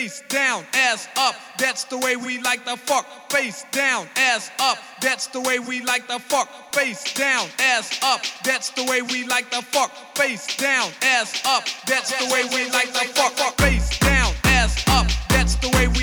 Face down, ass up, that's the way we like the fuck. Face down, ass up, that's the way we like the fuck. Face down, ass up, that's the way we like the fuck. Face down, ass up, that's the way we like the fuck. Face down, ass up, that's the way we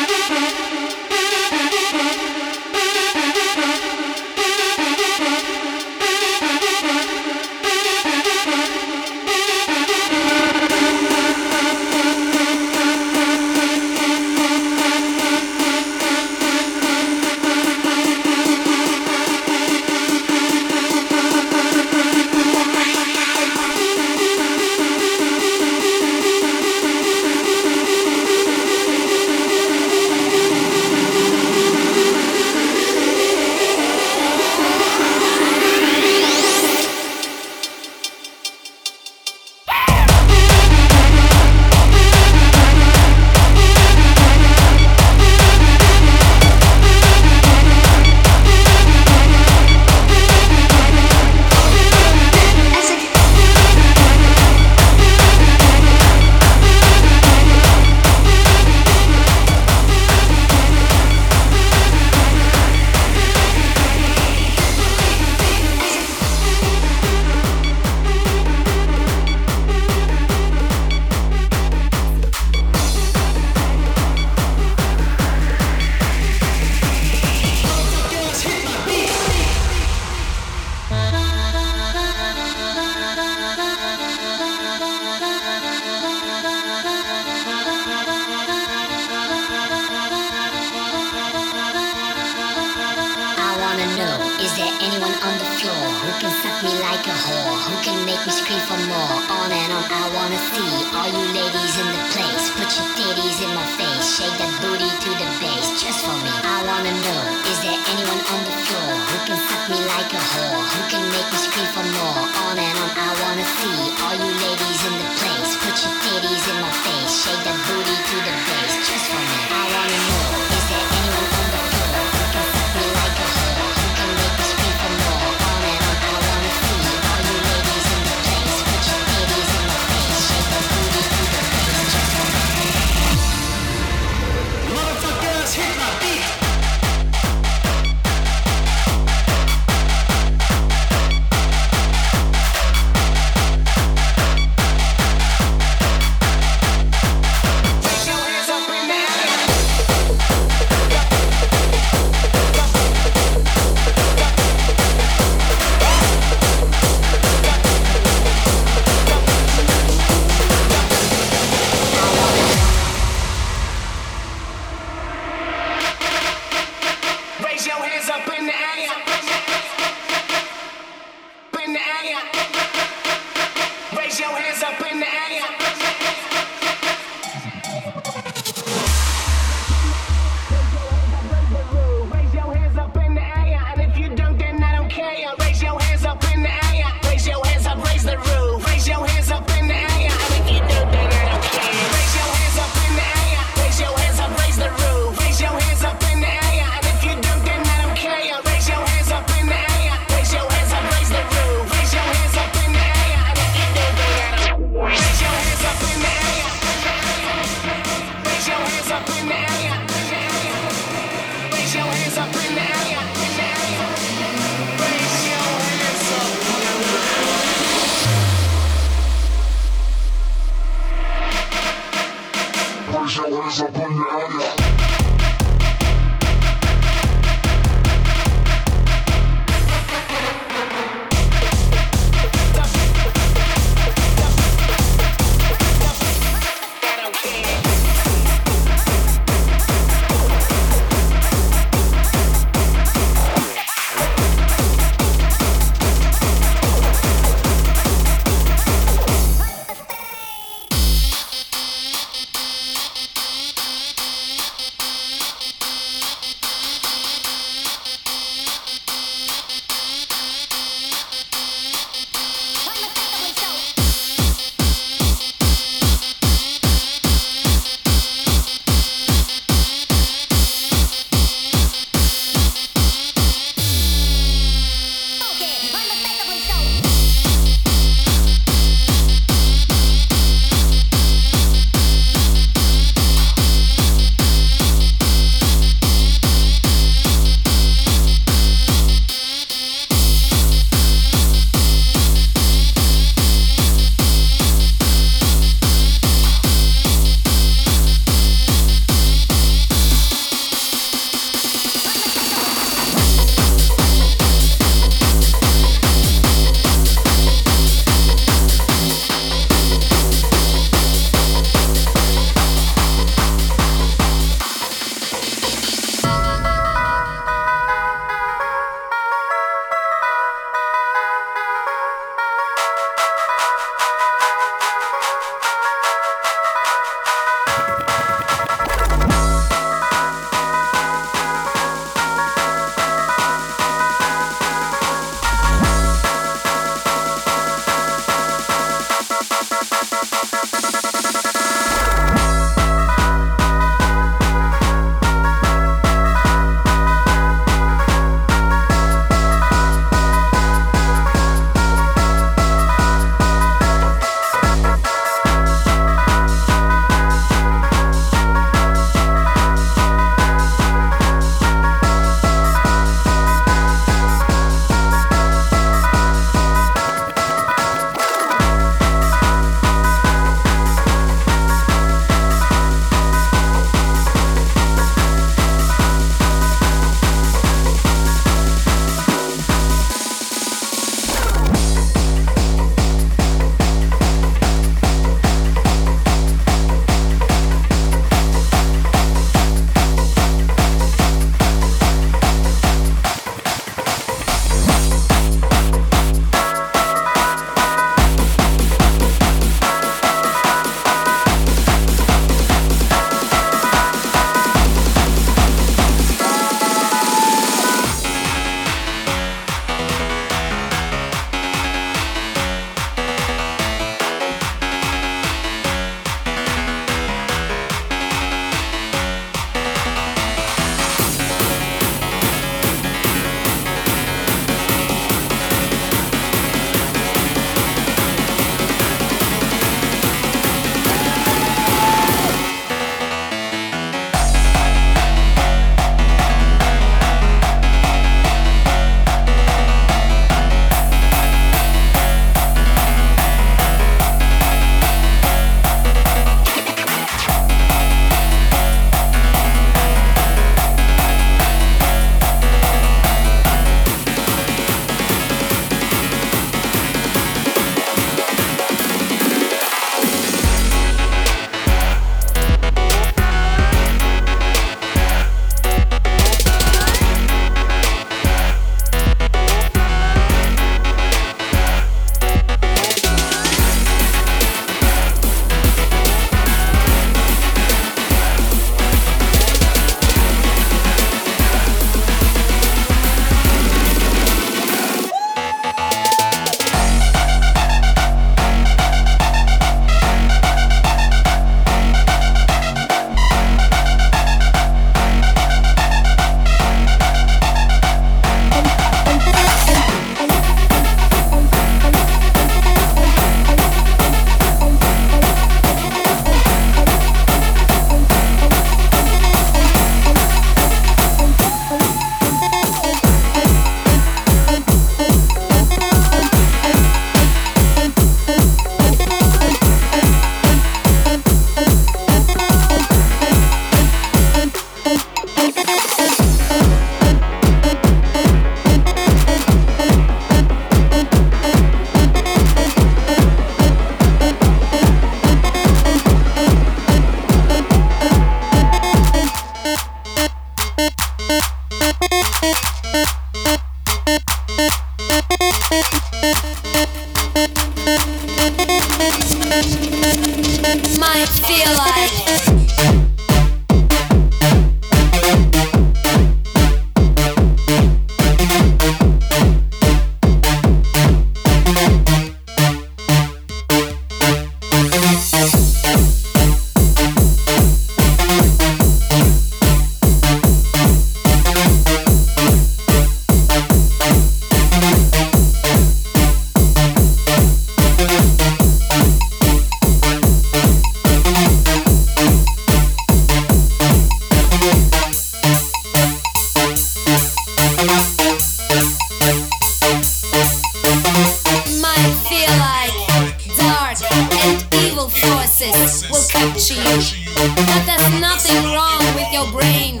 your brain.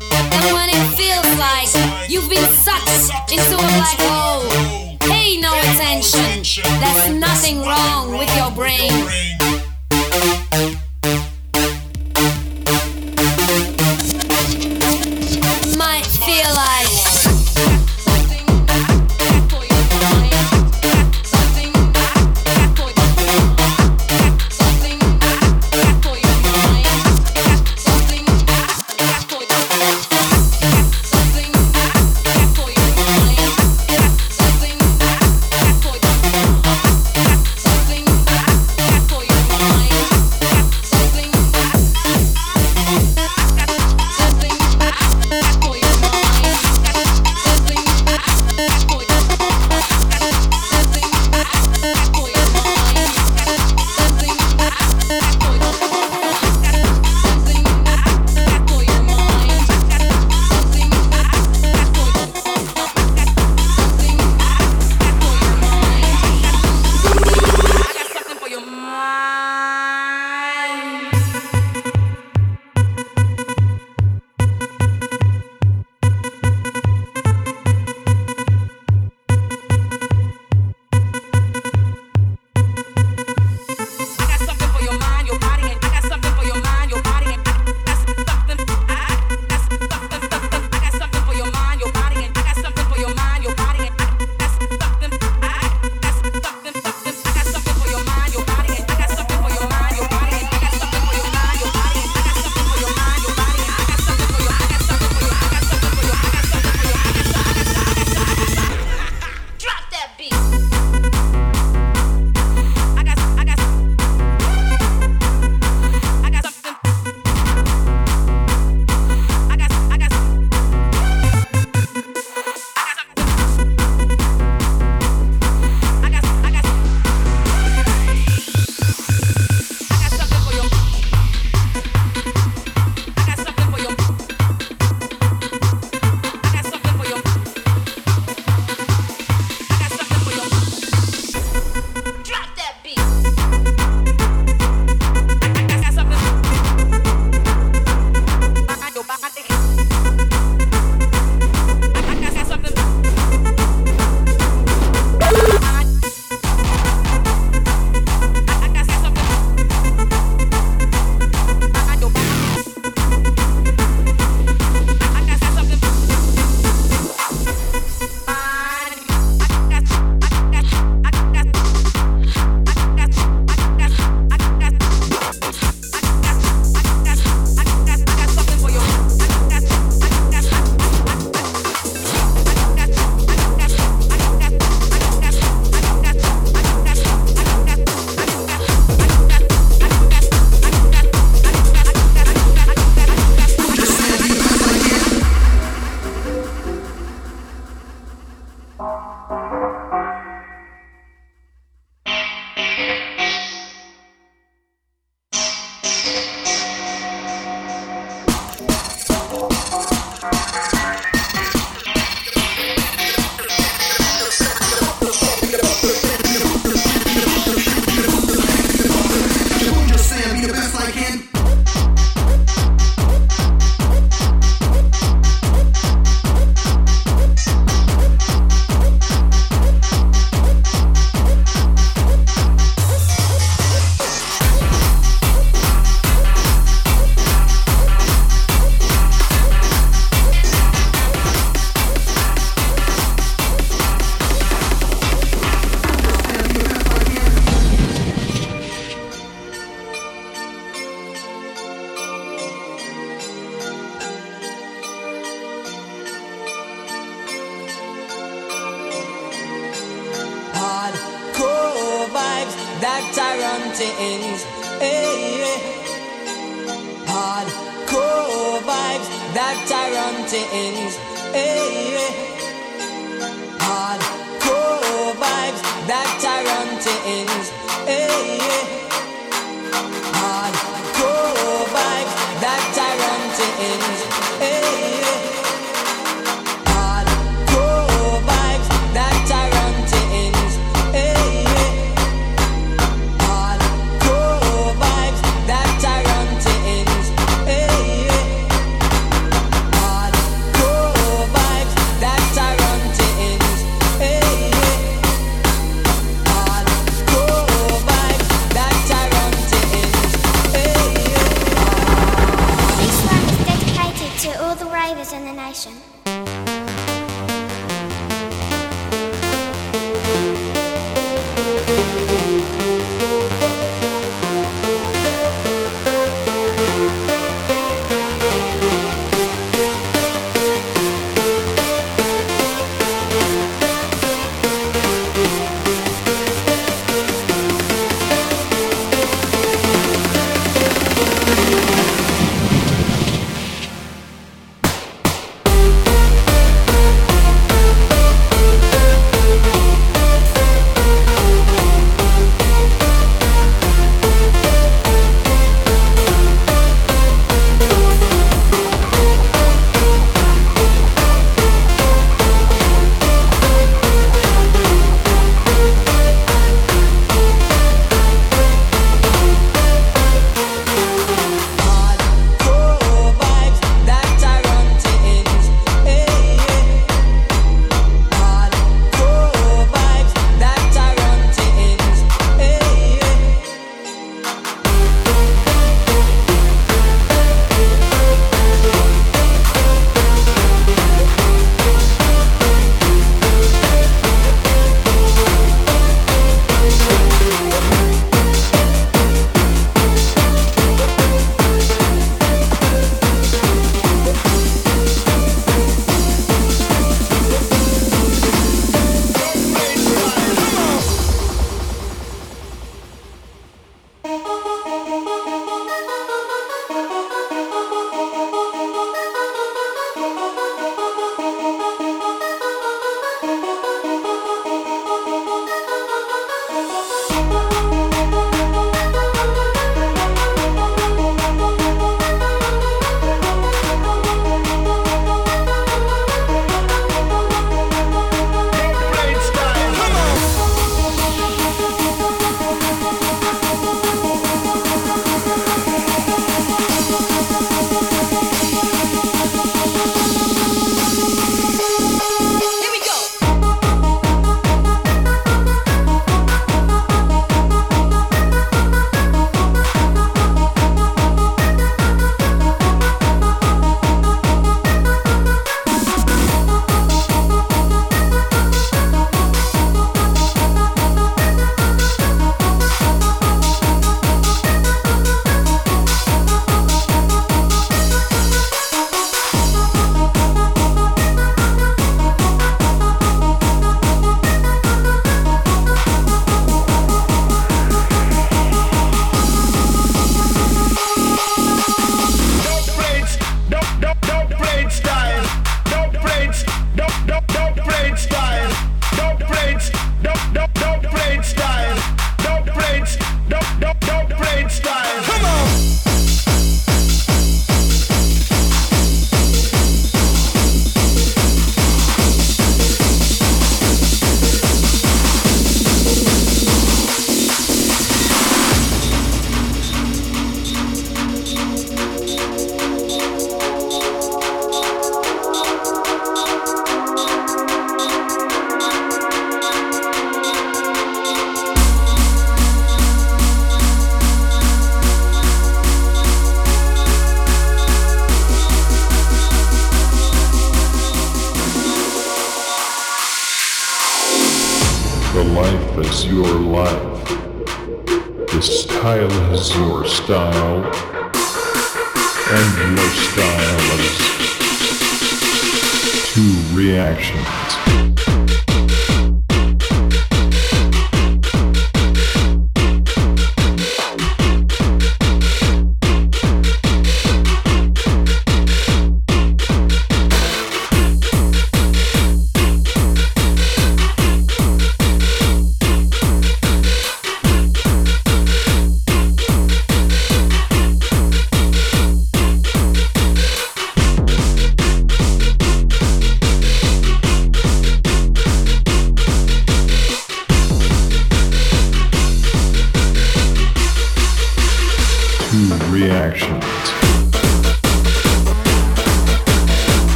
And when it feels like you've been sucked into a black hole.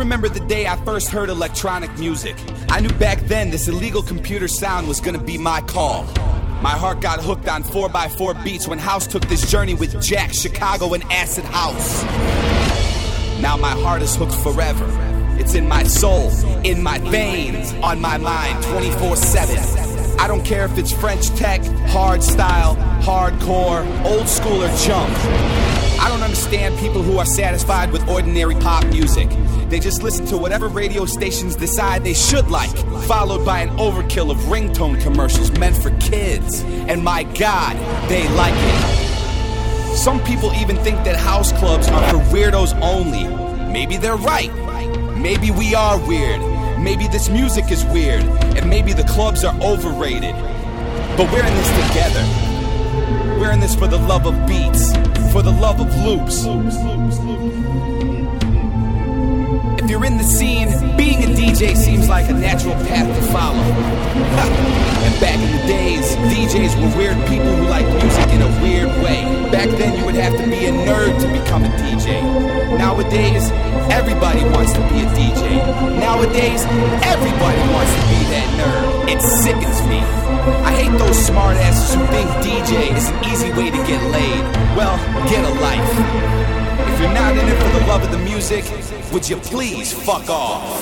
Remember the day I first heard electronic music. I knew back then this illegal computer sound was gonna be my call. My heart got hooked on 4x4 beats when House took this journey with Jack, Chicago, and Acid House. Now my heart is hooked forever. It's in my soul, in my veins, on my mind 24 7. I don't care if it's French tech, hard style, hardcore, old school, or junk. I don't understand people who are satisfied with ordinary pop music. They just listen to whatever radio stations decide they should like, followed by an overkill of ringtone commercials meant for kids. And my God, they like it. Some people even think that house clubs are for weirdos only. Maybe they're right. Maybe we are weird. Maybe this music is weird. And maybe the clubs are overrated. But we're in this together. We're in this for the love of beats, for the love of loops. You're in the scene, being a DJ seems like a natural path to follow. and back in the days, DJs were weird people who liked music in a weird way. Back then, you would have to be a nerd to become a DJ. Nowadays, everybody wants to be a DJ. Nowadays, everybody wants to be that nerd. It sickens me. I hate those smartasses who think DJ is an easy way to get laid. Well, get a life. You're not in it for the love of the music, would you please fuck off?